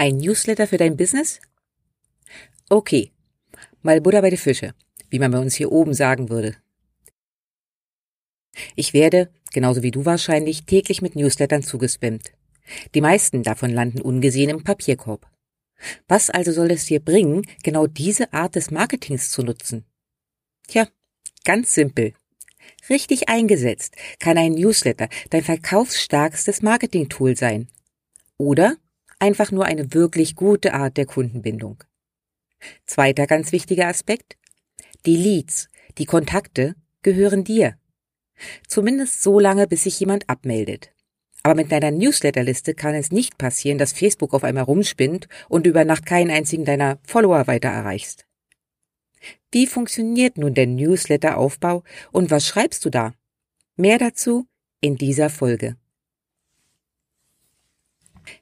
Ein Newsletter für dein Business? Okay, mal Butter bei die Fische, wie man bei uns hier oben sagen würde. Ich werde, genauso wie du wahrscheinlich, täglich mit Newslettern zugespammt. Die meisten davon landen ungesehen im Papierkorb. Was also soll es dir bringen, genau diese Art des Marketings zu nutzen? Tja, ganz simpel. Richtig eingesetzt kann ein Newsletter dein verkaufsstarkstes Marketing-Tool sein. Oder einfach nur eine wirklich gute Art der Kundenbindung. Zweiter ganz wichtiger Aspekt. Die Leads, die Kontakte gehören dir. Zumindest so lange, bis sich jemand abmeldet. Aber mit deiner Newsletterliste kann es nicht passieren, dass Facebook auf einmal rumspinnt und über Nacht keinen einzigen deiner Follower weiter erreichst. Wie funktioniert nun der Newsletteraufbau und was schreibst du da? Mehr dazu in dieser Folge.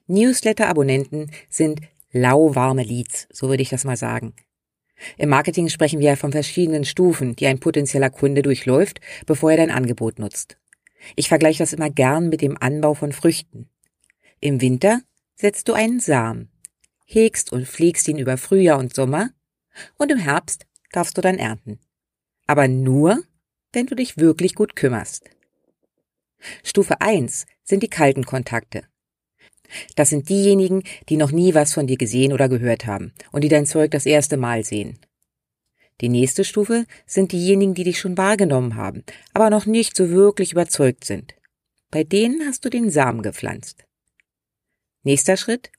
Newsletter-Abonnenten sind lauwarme Leads, so würde ich das mal sagen. Im Marketing sprechen wir von verschiedenen Stufen, die ein potenzieller Kunde durchläuft, bevor er dein Angebot nutzt. Ich vergleiche das immer gern mit dem Anbau von Früchten. Im Winter setzt du einen Samen, hegst und pflegst ihn über Frühjahr und Sommer, und im Herbst darfst du dann ernten. Aber nur, wenn du dich wirklich gut kümmerst. Stufe 1 sind die kalten Kontakte. Das sind diejenigen, die noch nie was von dir gesehen oder gehört haben und die dein Zeug das erste Mal sehen. Die nächste Stufe sind diejenigen, die dich schon wahrgenommen haben, aber noch nicht so wirklich überzeugt sind. Bei denen hast du den Samen gepflanzt. Nächster Schritt.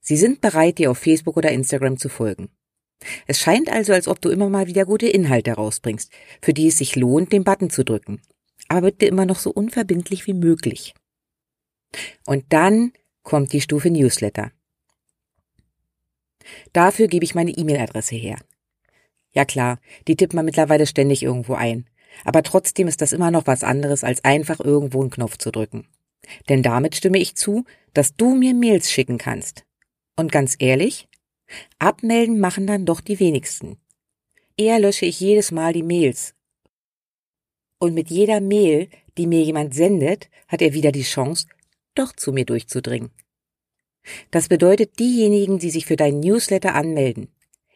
Sie sind bereit, dir auf Facebook oder Instagram zu folgen. Es scheint also, als ob du immer mal wieder gute Inhalte rausbringst, für die es sich lohnt, den Button zu drücken. Aber bitte immer noch so unverbindlich wie möglich. Und dann kommt die Stufe Newsletter. Dafür gebe ich meine E-Mail-Adresse her. Ja klar, die tippt man mittlerweile ständig irgendwo ein. Aber trotzdem ist das immer noch was anderes, als einfach irgendwo einen Knopf zu drücken. Denn damit stimme ich zu, dass du mir Mails schicken kannst. Und ganz ehrlich, abmelden machen dann doch die wenigsten. Eher lösche ich jedes Mal die Mails. Und mit jeder Mail, die mir jemand sendet, hat er wieder die Chance, doch zu mir durchzudringen. Das bedeutet, diejenigen, die sich für deinen Newsletter anmelden,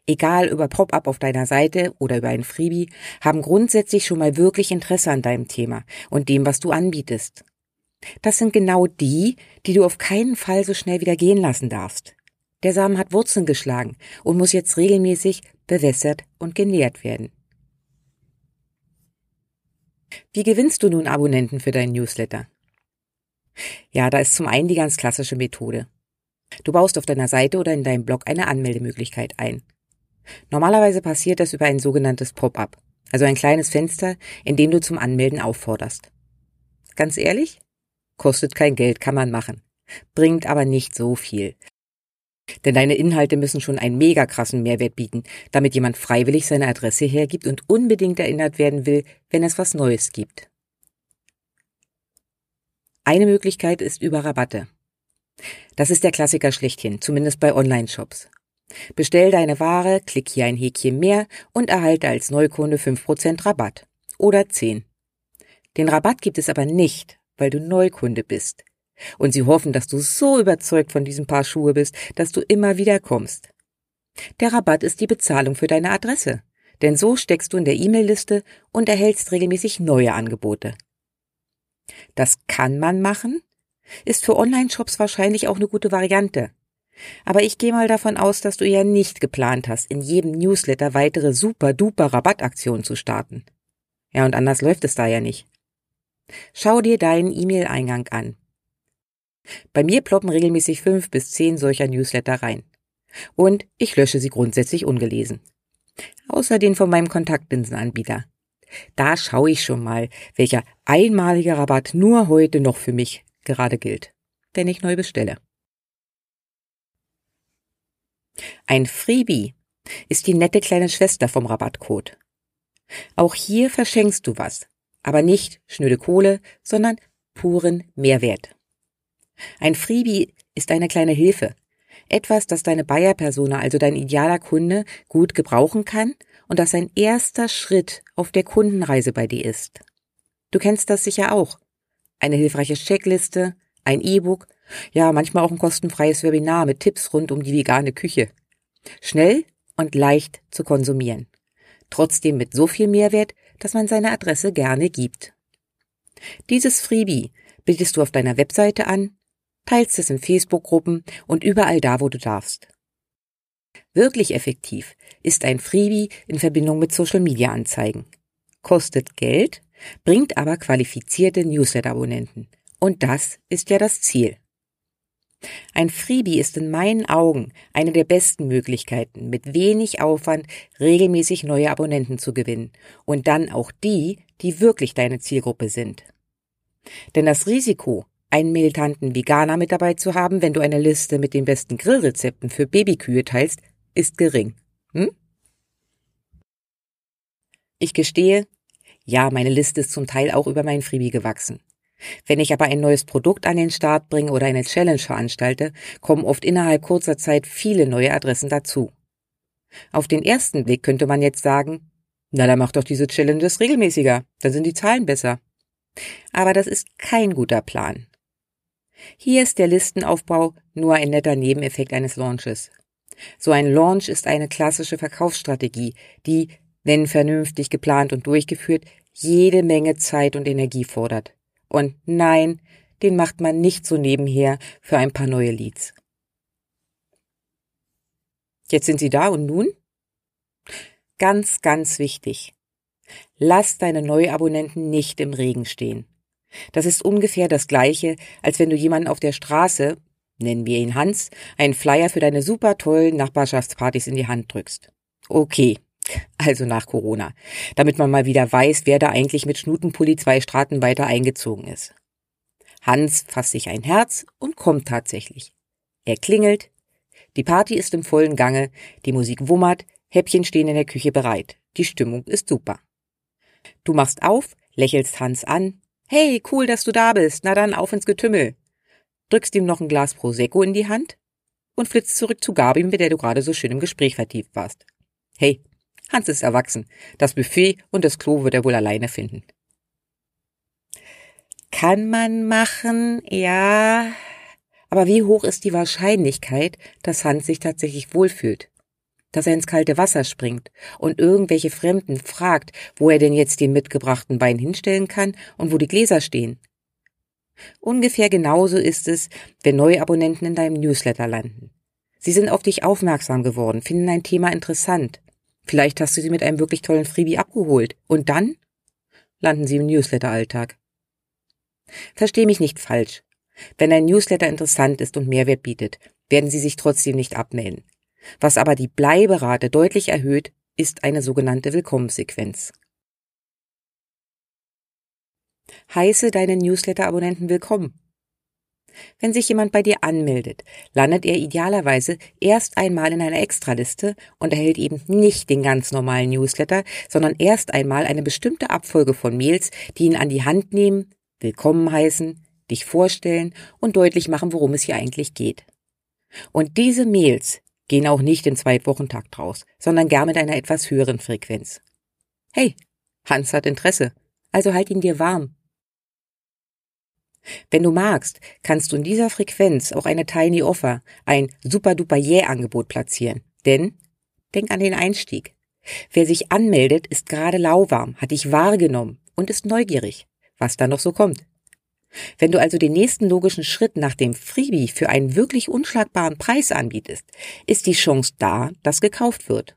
egal über Pop-up auf deiner Seite oder über ein Freebie, haben grundsätzlich schon mal wirklich Interesse an deinem Thema und dem, was du anbietest. Das sind genau die, die du auf keinen Fall so schnell wieder gehen lassen darfst. Der Samen hat Wurzeln geschlagen und muss jetzt regelmäßig bewässert und genährt werden. Wie gewinnst du nun Abonnenten für deinen Newsletter? Ja, da ist zum einen die ganz klassische Methode. Du baust auf deiner Seite oder in deinem Blog eine Anmeldemöglichkeit ein. Normalerweise passiert das über ein sogenanntes Pop-up, also ein kleines Fenster, in dem du zum Anmelden aufforderst. Ganz ehrlich? Kostet kein Geld, kann man machen. Bringt aber nicht so viel. Denn deine Inhalte müssen schon einen mega krassen Mehrwert bieten, damit jemand freiwillig seine Adresse hergibt und unbedingt erinnert werden will, wenn es was Neues gibt. Eine Möglichkeit ist über Rabatte. Das ist der Klassiker schlechthin, zumindest bei Online-Shops. Bestell deine Ware, klick hier ein Häkchen mehr und erhalte als Neukunde 5% Rabatt. Oder 10. Den Rabatt gibt es aber nicht, weil du Neukunde bist. Und sie hoffen, dass du so überzeugt von diesem Paar Schuhe bist, dass du immer wieder kommst. Der Rabatt ist die Bezahlung für deine Adresse. Denn so steckst du in der E-Mail-Liste und erhältst regelmäßig neue Angebote. Das kann man machen, ist für Online-Shops wahrscheinlich auch eine gute Variante. Aber ich gehe mal davon aus, dass du ja nicht geplant hast, in jedem Newsletter weitere super-duper Rabattaktionen zu starten. Ja, und anders läuft es da ja nicht. Schau dir deinen E-Mail-Eingang an. Bei mir ploppen regelmäßig fünf bis zehn solcher Newsletter rein. Und ich lösche sie grundsätzlich ungelesen. Außer den von meinem Kontaktlinsenanbieter. Da schaue ich schon mal, welcher einmalige Rabatt nur heute noch für mich gerade gilt, wenn ich neu bestelle. Ein Freebie ist die nette kleine Schwester vom Rabattcode. Auch hier verschenkst du was, aber nicht schnöde Kohle, sondern puren Mehrwert. Ein Freebie ist eine kleine Hilfe, etwas, das deine Buyer-Persona, also dein idealer Kunde, gut gebrauchen kann und das ein erster Schritt auf der Kundenreise bei dir ist. Du kennst das sicher auch. Eine hilfreiche Checkliste, ein E-Book, ja, manchmal auch ein kostenfreies Webinar mit Tipps rund um die vegane Küche. Schnell und leicht zu konsumieren. Trotzdem mit so viel Mehrwert, dass man seine Adresse gerne gibt. Dieses Freebie bietest du auf deiner Webseite an, teilst es in Facebook-Gruppen und überall da, wo du darfst. Wirklich effektiv ist ein Freebie in Verbindung mit Social-Media-Anzeigen. Kostet Geld, bringt aber qualifizierte Newsletter-Abonnenten. Und das ist ja das Ziel. Ein Freebie ist in meinen Augen eine der besten Möglichkeiten, mit wenig Aufwand regelmäßig neue Abonnenten zu gewinnen und dann auch die, die wirklich deine Zielgruppe sind. Denn das Risiko, einen militanten Veganer mit dabei zu haben, wenn du eine Liste mit den besten Grillrezepten für Babykühe teilst, ist gering. Hm? Ich gestehe, ja, meine Liste ist zum Teil auch über mein Freebie gewachsen. Wenn ich aber ein neues Produkt an den Start bringe oder eine Challenge veranstalte, kommen oft innerhalb kurzer Zeit viele neue Adressen dazu. Auf den ersten Blick könnte man jetzt sagen, na, dann mach doch diese Challenges regelmäßiger, dann sind die Zahlen besser. Aber das ist kein guter Plan. Hier ist der Listenaufbau nur ein netter Nebeneffekt eines Launches. So ein Launch ist eine klassische Verkaufsstrategie, die, wenn vernünftig geplant und durchgeführt, jede Menge Zeit und Energie fordert. Und nein, den macht man nicht so nebenher für ein paar neue Leads. Jetzt sind sie da und nun? Ganz, ganz wichtig. Lass deine Neuabonnenten nicht im Regen stehen. Das ist ungefähr das gleiche, als wenn du jemanden auf der Straße, nennen wir ihn Hans, einen Flyer für deine super tollen Nachbarschaftspartys in die Hand drückst. Okay, also nach Corona, damit man mal wieder weiß, wer da eigentlich mit Schnutenpulli zwei Straßen weiter eingezogen ist. Hans fasst sich ein Herz und kommt tatsächlich. Er klingelt, die Party ist im vollen Gange, die Musik wummert, Häppchen stehen in der Küche bereit, die Stimmung ist super. Du machst auf, lächelst Hans an, hey, cool, dass du da bist, na dann auf ins Getümmel. Drückst ihm noch ein Glas Prosecco in die Hand und flitzt zurück zu Gabi, mit der du gerade so schön im Gespräch vertieft warst. Hey, Hans ist erwachsen. Das Buffet und das Klo wird er wohl alleine finden. Kann man machen, ja. Aber wie hoch ist die Wahrscheinlichkeit, dass Hans sich tatsächlich wohlfühlt? Dass er ins kalte Wasser springt und irgendwelche Fremden fragt, wo er denn jetzt den mitgebrachten Wein hinstellen kann und wo die Gläser stehen? Ungefähr genauso ist es, wenn neue Abonnenten in deinem Newsletter landen. Sie sind auf dich aufmerksam geworden, finden ein Thema interessant Vielleicht hast du sie mit einem wirklich tollen Freebie abgeholt. Und dann landen sie im Newsletter-Alltag. Versteh mich nicht falsch. Wenn ein Newsletter interessant ist und Mehrwert bietet, werden sie sich trotzdem nicht abmelden. Was aber die Bleiberate deutlich erhöht, ist eine sogenannte Willkommenssequenz. Heiße deine Newsletter-Abonnenten willkommen. Wenn sich jemand bei dir anmeldet, landet er idealerweise erst einmal in einer Extraliste und erhält eben nicht den ganz normalen Newsletter, sondern erst einmal eine bestimmte Abfolge von Mails, die ihn an die Hand nehmen, willkommen heißen, dich vorstellen und deutlich machen, worum es hier eigentlich geht. Und diese Mails gehen auch nicht in zwei Wochentakt raus, sondern gar mit einer etwas höheren Frequenz. Hey, Hans hat Interesse, also halt ihn dir warm wenn du magst, kannst du in dieser Frequenz auch eine Tiny Offer, ein super duper Yeah Angebot platzieren. Denn denk an den Einstieg. Wer sich anmeldet, ist gerade lauwarm, hat dich wahrgenommen und ist neugierig, was da noch so kommt. Wenn du also den nächsten logischen Schritt nach dem Freebie für einen wirklich unschlagbaren Preis anbietest, ist die Chance da, dass gekauft wird.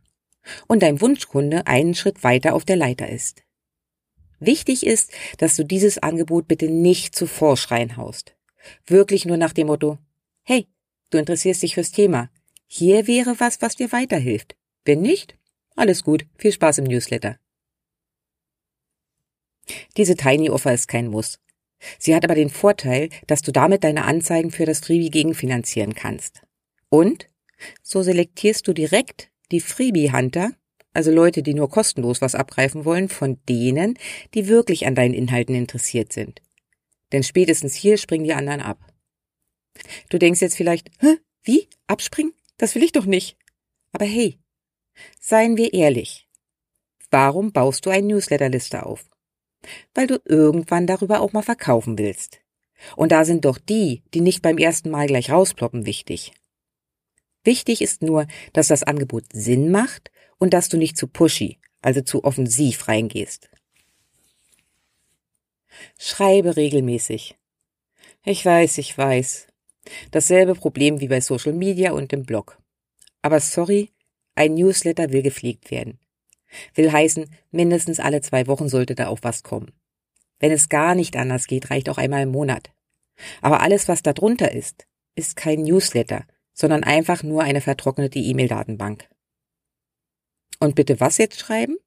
Und dein Wunschkunde einen Schritt weiter auf der Leiter ist. Wichtig ist, dass du dieses Angebot bitte nicht zu Vorschreien haust. Wirklich nur nach dem Motto, hey, du interessierst dich fürs Thema. Hier wäre was, was dir weiterhilft. Wenn nicht, alles gut. Viel Spaß im Newsletter. Diese Tiny Offer ist kein Muss. Sie hat aber den Vorteil, dass du damit deine Anzeigen für das Freebie gegenfinanzieren kannst. Und so selektierst du direkt die Freebie-Hunter, also Leute, die nur kostenlos was abgreifen wollen, von denen, die wirklich an deinen Inhalten interessiert sind. Denn spätestens hier springen die anderen ab. Du denkst jetzt vielleicht, Hä, wie? Abspringen? Das will ich doch nicht. Aber hey, seien wir ehrlich. Warum baust du eine Newsletterliste auf? Weil du irgendwann darüber auch mal verkaufen willst. Und da sind doch die, die nicht beim ersten Mal gleich rausploppen, wichtig. Wichtig ist nur, dass das Angebot Sinn macht und dass du nicht zu pushy, also zu offensiv reingehst. Schreibe regelmäßig. Ich weiß, ich weiß. Dasselbe Problem wie bei Social Media und im Blog. Aber sorry, ein Newsletter will gepflegt werden. Will heißen, mindestens alle zwei Wochen sollte da auch was kommen. Wenn es gar nicht anders geht, reicht auch einmal im Monat. Aber alles, was da drunter ist, ist kein Newsletter, sondern einfach nur eine vertrocknete E-Mail-Datenbank. Und bitte was jetzt schreiben?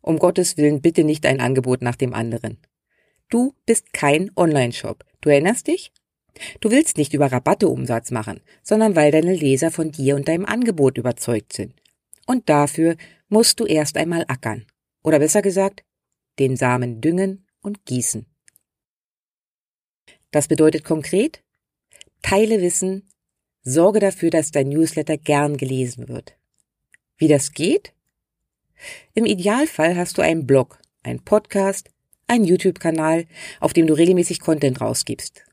Um Gottes Willen bitte nicht ein Angebot nach dem anderen. Du bist kein Online-Shop. Du erinnerst dich? Du willst nicht über Rabatte Umsatz machen, sondern weil deine Leser von dir und deinem Angebot überzeugt sind. Und dafür musst du erst einmal ackern. Oder besser gesagt, den Samen düngen und gießen. Das bedeutet konkret, teile Wissen, sorge dafür, dass dein Newsletter gern gelesen wird. Wie das geht? Im Idealfall hast du einen Blog, einen Podcast, einen YouTube-Kanal, auf dem du regelmäßig Content rausgibst.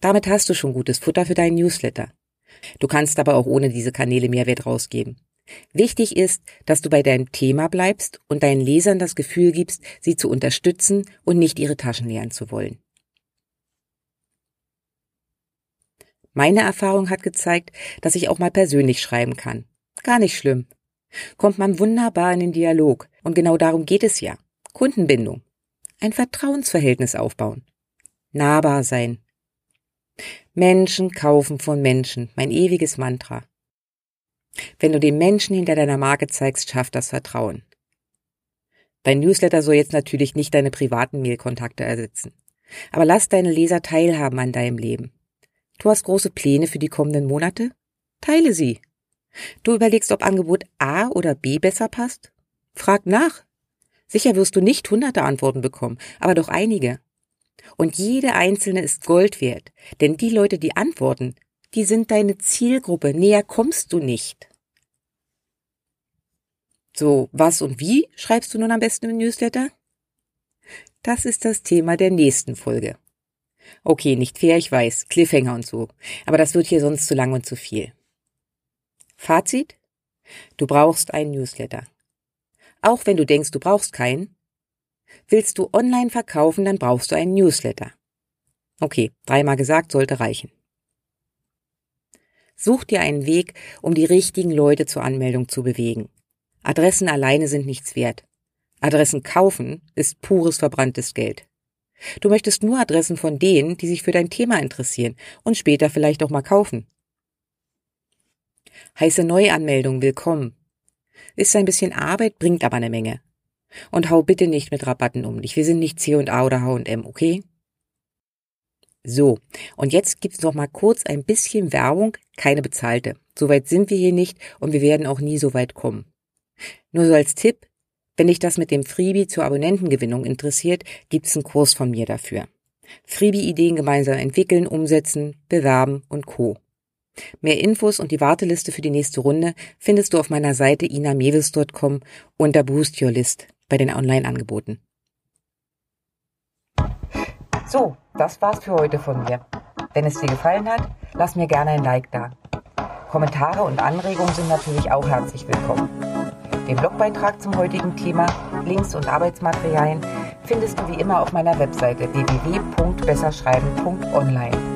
Damit hast du schon gutes Futter für deinen Newsletter. Du kannst aber auch ohne diese Kanäle Mehrwert rausgeben. Wichtig ist, dass du bei deinem Thema bleibst und deinen Lesern das Gefühl gibst, sie zu unterstützen und nicht ihre Taschen leeren zu wollen. Meine Erfahrung hat gezeigt, dass ich auch mal persönlich schreiben kann. Gar nicht schlimm. Kommt man wunderbar in den Dialog. Und genau darum geht es ja. Kundenbindung. Ein Vertrauensverhältnis aufbauen. Nahbar sein. Menschen kaufen von Menschen. Mein ewiges Mantra. Wenn du den Menschen hinter deiner Marke zeigst, schafft das Vertrauen. Dein Newsletter soll jetzt natürlich nicht deine privaten Mailkontakte ersetzen. Aber lass deine Leser teilhaben an deinem Leben. Du hast große Pläne für die kommenden Monate? Teile sie. Du überlegst, ob Angebot A oder B besser passt? Frag nach. Sicher wirst du nicht hunderte Antworten bekommen, aber doch einige. Und jede einzelne ist Gold wert, denn die Leute, die antworten, die sind deine Zielgruppe, näher kommst du nicht. So, was und wie schreibst du nun am besten im Newsletter? Das ist das Thema der nächsten Folge. Okay, nicht fair, ich weiß, Cliffhanger und so, aber das wird hier sonst zu lang und zu viel. Fazit? Du brauchst einen Newsletter. Auch wenn du denkst, du brauchst keinen. Willst du online verkaufen, dann brauchst du einen Newsletter. Okay, dreimal gesagt sollte reichen. Such dir einen Weg, um die richtigen Leute zur Anmeldung zu bewegen. Adressen alleine sind nichts wert. Adressen kaufen ist pures verbranntes Geld. Du möchtest nur Adressen von denen, die sich für dein Thema interessieren und später vielleicht auch mal kaufen. Heiße Neuanmeldung willkommen. Ist ein bisschen Arbeit, bringt aber eine Menge. Und hau bitte nicht mit Rabatten um dich. Wir sind nicht C&A oder H&M, okay? So, und jetzt gibt's noch mal kurz ein bisschen Werbung, keine bezahlte. Soweit sind wir hier nicht und wir werden auch nie so weit kommen. Nur so als Tipp, wenn dich das mit dem Freebie zur Abonnentengewinnung interessiert, gibt's einen Kurs von mir dafür. Freebie-Ideen gemeinsam entwickeln, umsetzen, bewerben und Co. Mehr Infos und die Warteliste für die nächste Runde findest du auf meiner Seite inamewis.com unter Boost Your List bei den Online-Angeboten. So, das war's für heute von mir. Wenn es dir gefallen hat, lass mir gerne ein Like da. Kommentare und Anregungen sind natürlich auch herzlich willkommen. Den Blogbeitrag zum heutigen Thema, Links und Arbeitsmaterialien findest du wie immer auf meiner Webseite www.besserschreiben.online.